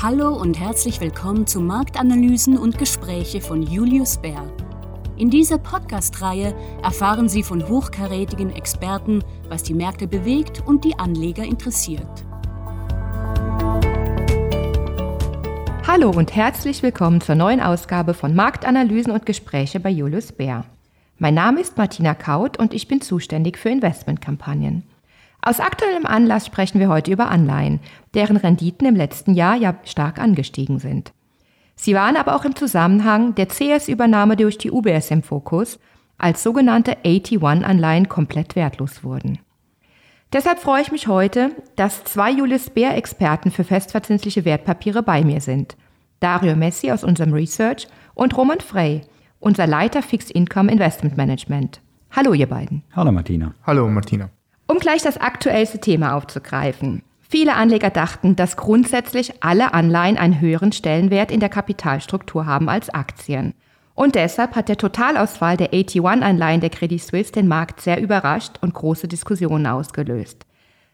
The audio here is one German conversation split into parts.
Hallo und herzlich willkommen zu Marktanalysen und Gespräche von Julius Bär. In dieser Podcast-Reihe erfahren Sie von hochkarätigen Experten, was die Märkte bewegt und die Anleger interessiert. Hallo und herzlich willkommen zur neuen Ausgabe von Marktanalysen und Gespräche bei Julius Bär. Mein Name ist Martina Kaut und ich bin zuständig für Investmentkampagnen. Aus aktuellem Anlass sprechen wir heute über Anleihen, deren Renditen im letzten Jahr ja stark angestiegen sind. Sie waren aber auch im Zusammenhang der CS-Übernahme durch die UBS im Fokus, als sogenannte AT1-Anleihen komplett wertlos wurden. Deshalb freue ich mich heute, dass zwei Julius Bär-Experten für festverzinsliche Wertpapiere bei mir sind. Dario Messi aus unserem Research und Roman Frey, unser Leiter Fixed Income Investment Management. Hallo ihr beiden. Hallo Martina. Hallo Martina. Um gleich das aktuellste Thema aufzugreifen. Viele Anleger dachten, dass grundsätzlich alle Anleihen einen höheren Stellenwert in der Kapitalstruktur haben als Aktien. Und deshalb hat der Totalausfall der AT1-Anleihen der Credit Suisse den Markt sehr überrascht und große Diskussionen ausgelöst.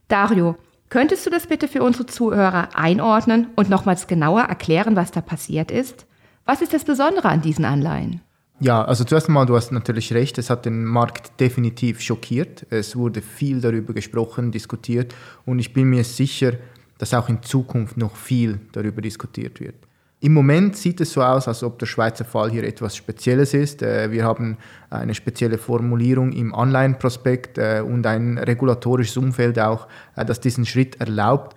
Dario, könntest du das bitte für unsere Zuhörer einordnen und nochmals genauer erklären, was da passiert ist? Was ist das Besondere an diesen Anleihen? Ja, also zuerst einmal, du hast natürlich recht, es hat den Markt definitiv schockiert. Es wurde viel darüber gesprochen, diskutiert und ich bin mir sicher, dass auch in Zukunft noch viel darüber diskutiert wird. Im Moment sieht es so aus, als ob der Schweizer Fall hier etwas Spezielles ist. Äh, wir haben eine spezielle Formulierung im Anleihenprospekt äh, und ein regulatorisches Umfeld auch, äh, das diesen Schritt erlaubt.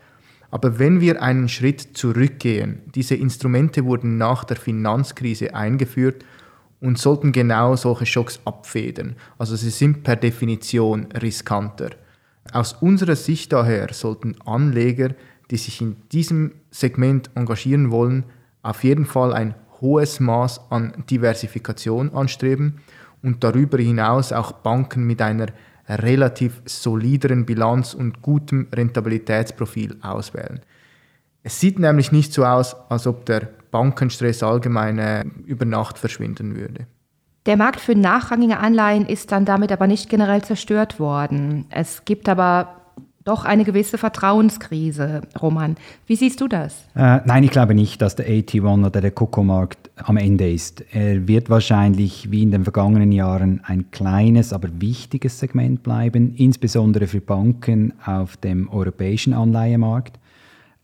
Aber wenn wir einen Schritt zurückgehen, diese Instrumente wurden nach der Finanzkrise eingeführt und sollten genau solche Schocks abfedern. Also sie sind per Definition riskanter. Aus unserer Sicht daher sollten Anleger, die sich in diesem Segment engagieren wollen, auf jeden Fall ein hohes Maß an Diversifikation anstreben und darüber hinaus auch Banken mit einer relativ solideren Bilanz und gutem Rentabilitätsprofil auswählen. Es sieht nämlich nicht so aus, als ob der Bankenstress allgemein äh, über Nacht verschwinden würde. Der Markt für nachrangige Anleihen ist dann damit aber nicht generell zerstört worden. Es gibt aber doch eine gewisse Vertrauenskrise, Roman. Wie siehst du das? Äh, nein, ich glaube nicht, dass der AT1 oder der Coco-Markt am Ende ist. Er wird wahrscheinlich wie in den vergangenen Jahren ein kleines, aber wichtiges Segment bleiben, insbesondere für Banken auf dem europäischen Anleihemarkt.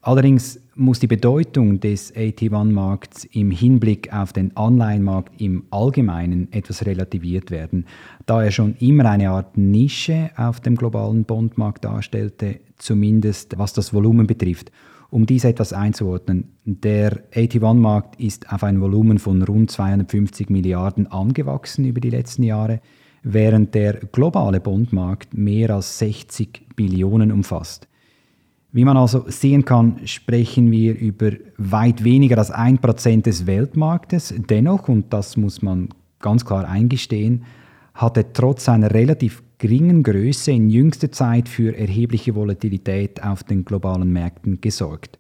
Allerdings muss die Bedeutung des AT1-Markts im Hinblick auf den Anleihenmarkt im Allgemeinen etwas relativiert werden, da er schon immer eine Art Nische auf dem globalen Bondmarkt darstellte, zumindest was das Volumen betrifft. Um dies etwas einzuordnen, der AT1-Markt ist auf ein Volumen von rund 250 Milliarden angewachsen über die letzten Jahre, während der globale Bondmarkt mehr als 60 Billionen umfasst. Wie man also sehen kann, sprechen wir über weit weniger als ein Prozent des Weltmarktes. Dennoch, und das muss man ganz klar eingestehen, hat er trotz seiner relativ geringen Größe in jüngster Zeit für erhebliche Volatilität auf den globalen Märkten gesorgt.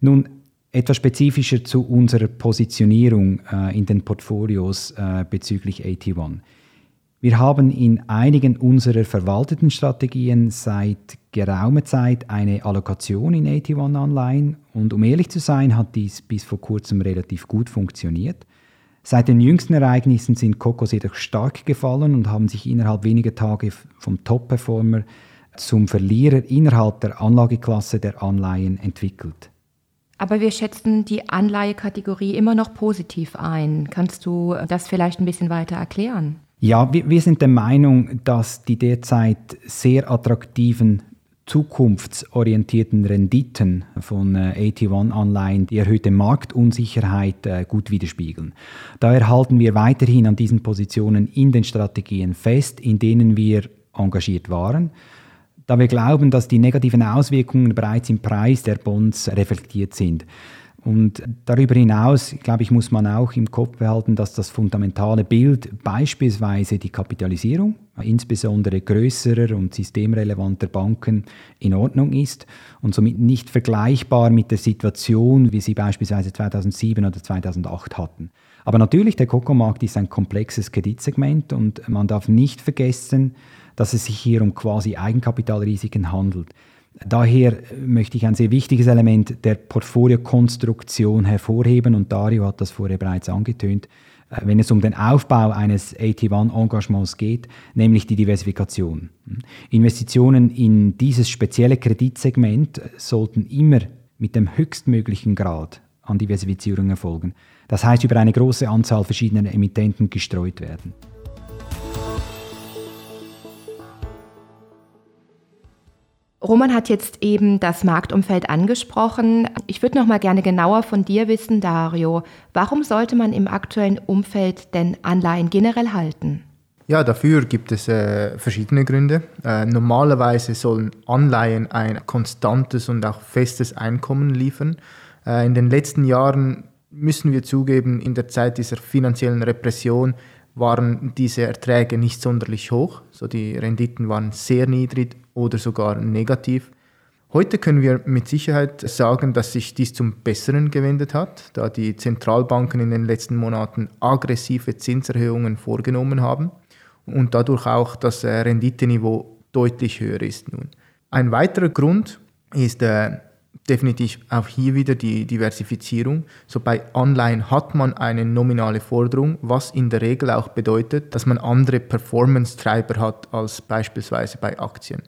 Nun, etwas spezifischer zu unserer Positionierung äh, in den Portfolios äh, bezüglich AT1. Wir haben in einigen unserer verwalteten Strategien seit geraumer Zeit eine Allokation in AT1-Anleihen und um ehrlich zu sein, hat dies bis vor kurzem relativ gut funktioniert. Seit den jüngsten Ereignissen sind Kokos jedoch stark gefallen und haben sich innerhalb weniger Tage vom Top-Performer zum Verlierer innerhalb der Anlageklasse der Anleihen entwickelt. Aber wir schätzen die Anleihekategorie immer noch positiv ein. Kannst du das vielleicht ein bisschen weiter erklären? Ja, wir, wir sind der Meinung, dass die derzeit sehr attraktiven zukunftsorientierten Renditen von äh, AT1-Anleihen die erhöhte Marktunsicherheit äh, gut widerspiegeln. Daher halten wir weiterhin an diesen Positionen in den Strategien fest, in denen wir engagiert waren, da wir glauben, dass die negativen Auswirkungen bereits im Preis der Bonds reflektiert sind. Und darüber hinaus, glaube ich, muss man auch im Kopf behalten, dass das fundamentale Bild beispielsweise die Kapitalisierung, insbesondere größerer und systemrelevanter Banken, in Ordnung ist und somit nicht vergleichbar mit der Situation, wie sie beispielsweise 2007 oder 2008 hatten. Aber natürlich, der Coco-Markt ist ein komplexes Kreditsegment und man darf nicht vergessen, dass es sich hier um quasi Eigenkapitalrisiken handelt. Daher möchte ich ein sehr wichtiges Element der Portfoliokonstruktion hervorheben und Dario hat das vorher bereits angetönt, äh, wenn es um den Aufbau eines AT1-Engagements geht, nämlich die Diversifikation. Investitionen in dieses spezielle Kreditsegment sollten immer mit dem höchstmöglichen Grad an Diversifizierung erfolgen. Das heißt, über eine große Anzahl verschiedener Emittenten gestreut werden. Roman hat jetzt eben das Marktumfeld angesprochen. Ich würde noch mal gerne genauer von dir wissen, Dario. Warum sollte man im aktuellen Umfeld denn Anleihen generell halten? Ja, dafür gibt es äh, verschiedene Gründe. Äh, normalerweise sollen Anleihen ein konstantes und auch festes Einkommen liefern. Äh, in den letzten Jahren müssen wir zugeben, in der Zeit dieser finanziellen Repression waren diese Erträge nicht sonderlich hoch. So die Renditen waren sehr niedrig oder sogar negativ. Heute können wir mit Sicherheit sagen, dass sich dies zum Besseren gewendet hat, da die Zentralbanken in den letzten Monaten aggressive Zinserhöhungen vorgenommen haben und dadurch auch das äh, Renditeniveau deutlich höher ist nun. Ein weiterer Grund ist äh, definitiv auch hier wieder die Diversifizierung. So bei Anleihen hat man eine nominale Forderung, was in der Regel auch bedeutet, dass man andere Performance-Treiber hat als beispielsweise bei Aktien.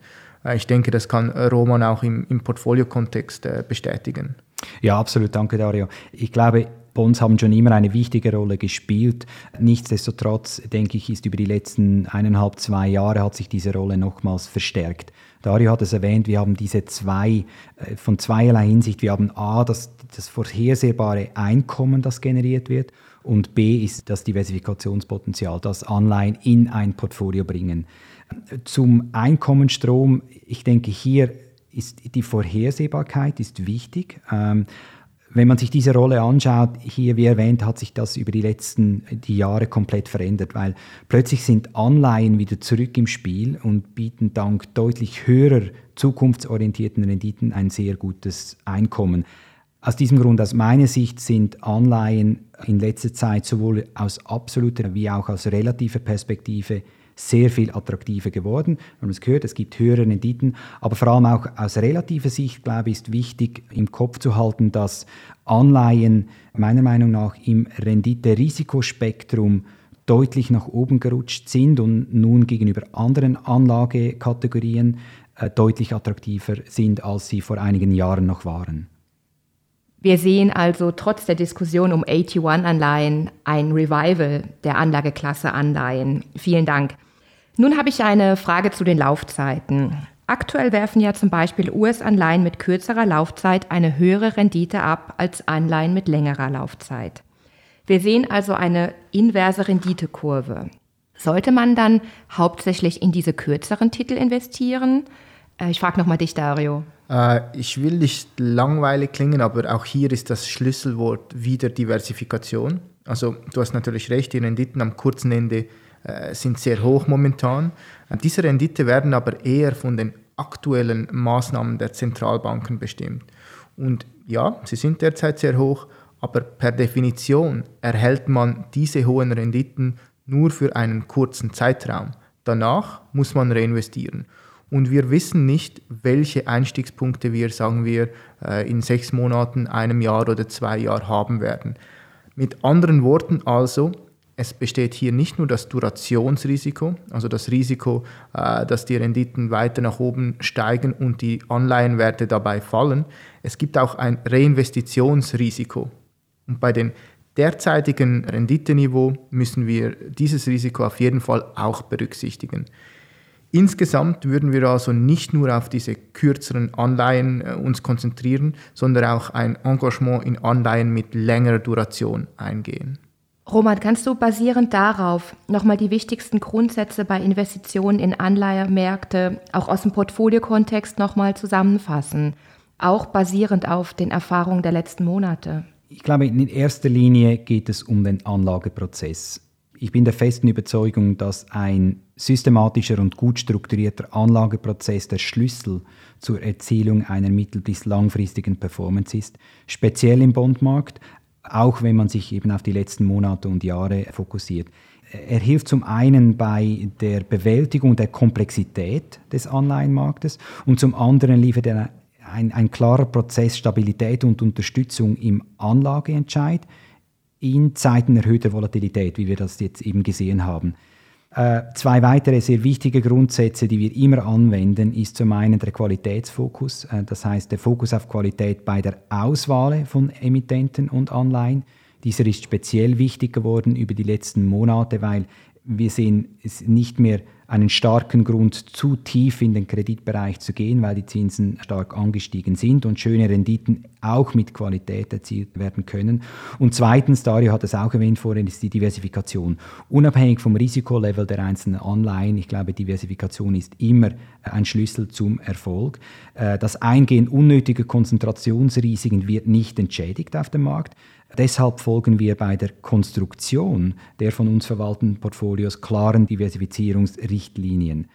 Äh, ich denke, das kann Roman auch im, im Portfolio-Kontext äh, bestätigen. Ja, absolut. Danke, Dario. Ich glaube, Bonds haben schon immer eine wichtige Rolle gespielt. Nichtsdestotrotz, denke ich, ist über die letzten eineinhalb, zwei Jahre hat sich diese Rolle nochmals verstärkt. Dario hat es erwähnt, wir haben diese zwei, äh, von zweierlei Hinsicht. Wir haben A, das, das vorhersehbare Einkommen, das generiert wird, und B ist das Diversifikationspotenzial, das Anleihen in ein Portfolio bringen. Zum Einkommensstrom, ich denke, hier ist die Vorhersehbarkeit ist wichtig. Ähm, wenn man sich diese Rolle anschaut, hier wie erwähnt, hat sich das über die letzten die Jahre komplett verändert, weil plötzlich sind Anleihen wieder zurück im Spiel und bieten dank deutlich höherer zukunftsorientierten Renditen ein sehr gutes Einkommen. Aus diesem Grund, aus meiner Sicht, sind Anleihen in letzter Zeit sowohl aus absoluter wie auch aus relativer Perspektive sehr viel attraktiver geworden. Wir haben es gehört, es gibt höhere Renditen, aber vor allem auch aus relativer Sicht, glaube ich, ist wichtig im Kopf zu halten, dass Anleihen meiner Meinung nach im Rendite-Risikospektrum deutlich nach oben gerutscht sind und nun gegenüber anderen Anlagekategorien äh, deutlich attraktiver sind, als sie vor einigen Jahren noch waren. Wir sehen also trotz der Diskussion um AT1-Anleihen ein Revival der Anlageklasse Anleihen. Vielen Dank. Nun habe ich eine Frage zu den Laufzeiten. Aktuell werfen ja zum Beispiel US-Anleihen mit kürzerer Laufzeit eine höhere Rendite ab als Anleihen mit längerer Laufzeit. Wir sehen also eine inverse Renditekurve. Sollte man dann hauptsächlich in diese kürzeren Titel investieren? Äh, ich frage nochmal dich, Dario. Äh, ich will nicht langweilig klingen, aber auch hier ist das Schlüsselwort wieder Diversifikation. Also du hast natürlich recht, die Renditen am kurzen Ende äh, sind sehr hoch momentan. Äh, diese Rendite werden aber eher von den aktuellen Maßnahmen der Zentralbanken bestimmt. Und ja, sie sind derzeit sehr hoch, aber per Definition erhält man diese hohen Renditen nur für einen kurzen Zeitraum. Danach muss man reinvestieren. Und wir wissen nicht, welche Einstiegspunkte wir, sagen wir, äh, in sechs Monaten, einem Jahr oder zwei Jahren haben werden. Mit anderen Worten also, es besteht hier nicht nur das Durationsrisiko, also das Risiko, äh, dass die Renditen weiter nach oben steigen und die Anleihenwerte dabei fallen. Es gibt auch ein Reinvestitionsrisiko. Und bei dem derzeitigen Renditeniveau müssen wir dieses Risiko auf jeden Fall auch berücksichtigen. Insgesamt würden wir also nicht nur auf diese kürzeren Anleihen äh, uns konzentrieren, sondern auch ein Engagement in Anleihen mit längerer Duration eingehen. Roman, kannst du basierend darauf nochmal die wichtigsten Grundsätze bei Investitionen in Anleihemärkte auch aus dem Portfoliokontext nochmal zusammenfassen? Auch basierend auf den Erfahrungen der letzten Monate? Ich glaube, in erster Linie geht es um den Anlageprozess. Ich bin der festen Überzeugung, dass ein systematischer und gut strukturierter Anlageprozess der Schlüssel zur Erzielung einer mittel- bis langfristigen Performance ist, speziell im Bondmarkt, auch wenn man sich eben auf die letzten Monate und Jahre fokussiert. Er hilft zum einen bei der Bewältigung der Komplexität des Online-Marktes und zum anderen liefert er ein, ein klarer Prozess Stabilität und Unterstützung im Anlageentscheid in Zeiten erhöhter Volatilität, wie wir das jetzt eben gesehen haben. Äh, zwei weitere sehr wichtige Grundsätze, die wir immer anwenden, ist zum einen der Qualitätsfokus, äh, das heißt der Fokus auf Qualität bei der Auswahl von Emittenten und Anleihen. Dieser ist speziell wichtig geworden über die letzten Monate, weil wir sehen es nicht mehr einen starken Grund, zu tief in den Kreditbereich zu gehen, weil die Zinsen stark angestiegen sind und schöne Renditen auch mit Qualität erzielt werden können. Und zweitens, Dario hat es auch erwähnt vorhin, ist die Diversifikation. Unabhängig vom Risikolevel der einzelnen Anleihen, ich glaube, Diversifikation ist immer ein Schlüssel zum Erfolg. Äh, das Eingehen unnötiger Konzentrationsrisiken wird nicht entschädigt auf dem Markt. Deshalb folgen wir bei der Konstruktion der von uns verwalteten Portfolios klaren Diversifizierungsrichtlinien.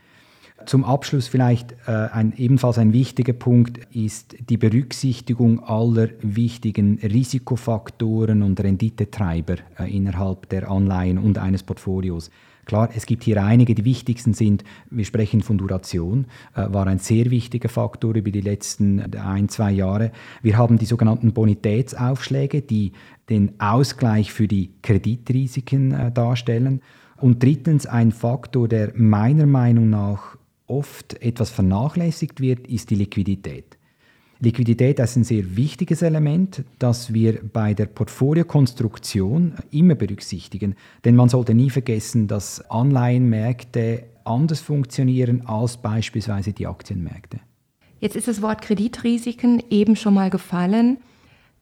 Zum Abschluss vielleicht äh, ein, ebenfalls ein wichtiger Punkt ist die Berücksichtigung aller wichtigen Risikofaktoren und Renditetreiber äh, innerhalb der Anleihen und eines Portfolios. Klar, es gibt hier einige, die wichtigsten sind, wir sprechen von Duration, äh, war ein sehr wichtiger Faktor über die letzten ein, zwei Jahre. Wir haben die sogenannten Bonitätsaufschläge, die den Ausgleich für die Kreditrisiken äh, darstellen. Und drittens ein Faktor, der meiner Meinung nach oft etwas vernachlässigt wird, ist die Liquidität. Liquidität ist ein sehr wichtiges Element, das wir bei der Portfoliokonstruktion immer berücksichtigen. Denn man sollte nie vergessen, dass Anleihenmärkte anders funktionieren als beispielsweise die Aktienmärkte. Jetzt ist das Wort Kreditrisiken eben schon mal gefallen.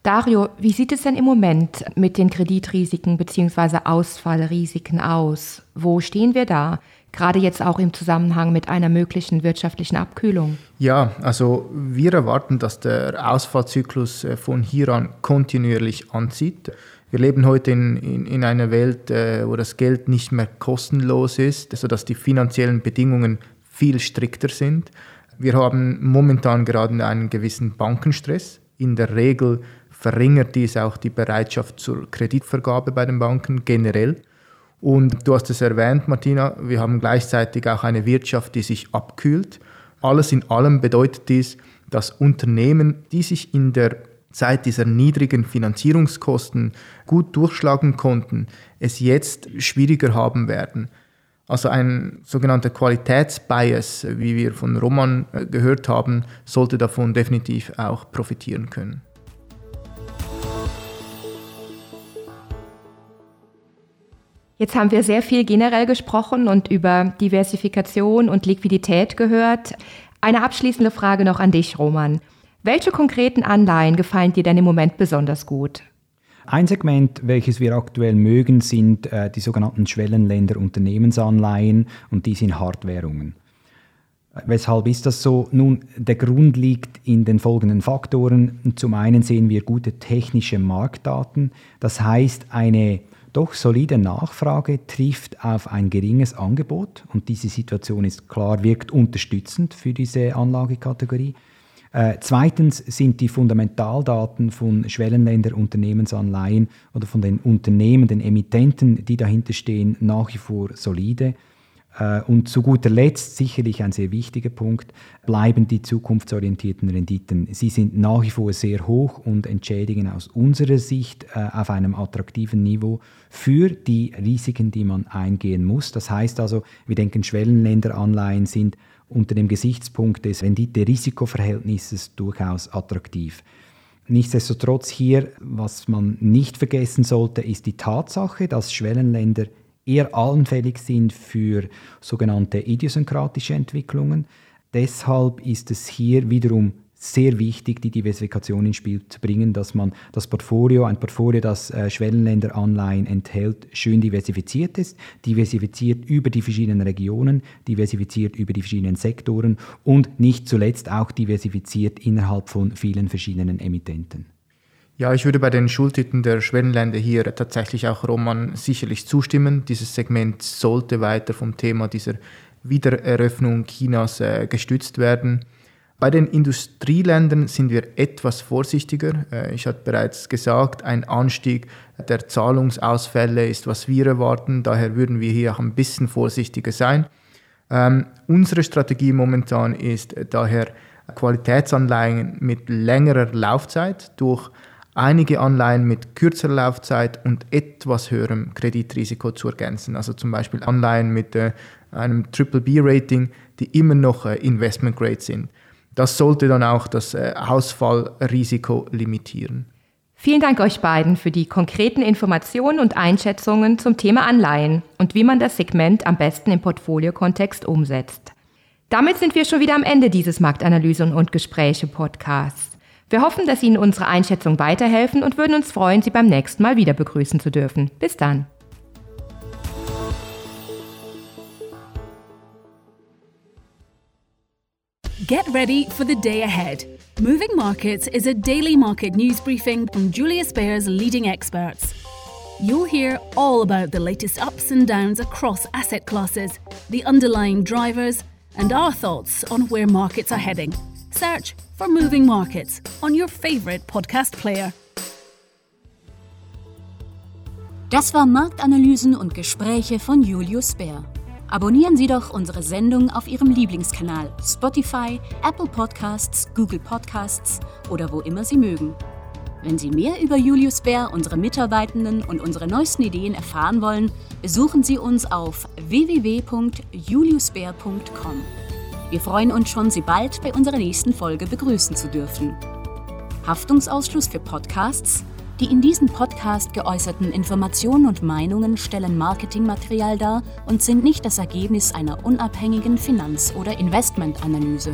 Dario, wie sieht es denn im Moment mit den Kreditrisiken bzw. Ausfallrisiken aus? Wo stehen wir da? gerade jetzt auch im Zusammenhang mit einer möglichen wirtschaftlichen Abkühlung? Ja, also wir erwarten, dass der Ausfallzyklus äh, von hier an kontinuierlich anzieht. Wir leben heute in, in, in einer Welt, äh, wo das Geld nicht mehr kostenlos ist, sodass die finanziellen Bedingungen viel strikter sind. Wir haben momentan gerade einen gewissen Bankenstress. In der Regel verringert dies auch die Bereitschaft zur Kreditvergabe bei den Banken generell. Und du hast es erwähnt, Martina, wir haben gleichzeitig auch eine Wirtschaft, die sich abkühlt. Alles in allem bedeutet dies, dass Unternehmen, die sich in der Zeit dieser niedrigen Finanzierungskosten gut durchschlagen konnten, es jetzt schwieriger haben werden. Also ein sogenannter Qualitätsbias, wie wir von Roman äh, gehört haben, sollte davon definitiv auch profitieren können. Jetzt haben wir sehr viel generell gesprochen und über Diversifikation und Liquidität gehört. Eine abschließende Frage noch an dich, Roman. Welche konkreten Anleihen gefallen dir denn im Moment besonders gut? Ein Segment, welches wir aktuell mögen, sind äh, die sogenannten Schwellenländer Unternehmensanleihen und die sind Hardwährungen. Weshalb ist das so? Nun, der Grund liegt in den folgenden Faktoren. Zum einen sehen wir gute technische Marktdaten, das heißt eine doch solide Nachfrage trifft auf ein geringes Angebot und diese Situation ist klar, wirkt unterstützend für diese Anlagekategorie. Äh, zweitens sind die Fundamentaldaten von Schwellenländer Unternehmensanleihen oder von den Unternehmen, den Emittenten, die dahinter stehen, nach wie vor solide. Äh, und zu guter Letzt, sicherlich ein sehr wichtiger Punkt, bleiben die zukunftsorientierten Renditen. Sie sind nach wie vor sehr hoch und entschädigen aus unserer Sicht äh, auf einem attraktiven Niveau für die Risiken, die man eingehen muss. Das heißt also, wir denken, Schwellenländeranleihen sind unter dem Gesichtspunkt des Rendite-Risikoverhältnisses durchaus attraktiv. Nichtsdestotrotz hier, was man nicht vergessen sollte, ist die Tatsache, dass Schwellenländer eher anfällig sind für sogenannte idiosynkratische Entwicklungen. Deshalb ist es hier wiederum sehr wichtig, die Diversifikation ins Spiel zu bringen, dass man das Portfolio, ein Portfolio, das äh, Schwellenländeranleihen enthält, schön diversifiziert ist, diversifiziert über die verschiedenen Regionen, diversifiziert über die verschiedenen Sektoren und nicht zuletzt auch diversifiziert innerhalb von vielen verschiedenen Emittenten. Ja, ich würde bei den Schultiteln der Schwellenländer hier tatsächlich auch Roman sicherlich zustimmen. Dieses Segment sollte weiter vom Thema dieser Wiedereröffnung Chinas äh, gestützt werden. Bei den Industrieländern sind wir etwas vorsichtiger. Äh, ich hatte bereits gesagt, ein Anstieg der Zahlungsausfälle ist, was wir erwarten. Daher würden wir hier auch ein bisschen vorsichtiger sein. Ähm, unsere Strategie momentan ist daher Qualitätsanleihen mit längerer Laufzeit durch einige Anleihen mit kürzerer Laufzeit und etwas höherem Kreditrisiko zu ergänzen. Also zum Beispiel Anleihen mit äh, einem Triple B-Rating, die immer noch äh, Investment Grade sind. Das sollte dann auch das äh, Ausfallrisiko limitieren. Vielen Dank euch beiden für die konkreten Informationen und Einschätzungen zum Thema Anleihen und wie man das Segment am besten im Portfoliokontext umsetzt. Damit sind wir schon wieder am Ende dieses Marktanalysen und Gespräche Podcasts. Wir hoffen, dass Ihnen unsere Einschätzung weiterhelfen und würden uns freuen, Sie beim nächsten Mal wieder begrüßen zu dürfen. Bis dann. Get ready for the day ahead. Moving Markets is a daily market news briefing from Julius Baer's leading experts. You'll hear all about the latest ups and downs across asset classes, the underlying drivers, and our thoughts on where markets are heading. Search for Moving Markets on your favorite podcast player. Das war Marktanalysen und Gespräche von Julius Bär. Abonnieren Sie doch unsere Sendung auf Ihrem Lieblingskanal Spotify, Apple Podcasts, Google Podcasts oder wo immer Sie mögen. Wenn Sie mehr über Julius Bär, unsere Mitarbeitenden und unsere neuesten Ideen erfahren wollen, besuchen Sie uns auf www.juliusbär.com. Wir freuen uns schon, Sie bald bei unserer nächsten Folge begrüßen zu dürfen. Haftungsausschluss für Podcasts? Die in diesem Podcast geäußerten Informationen und Meinungen stellen Marketingmaterial dar und sind nicht das Ergebnis einer unabhängigen Finanz- oder Investmentanalyse.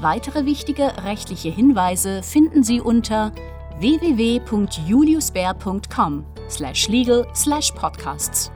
Weitere wichtige rechtliche Hinweise finden Sie unter www.juliusbär.com/legal/podcasts.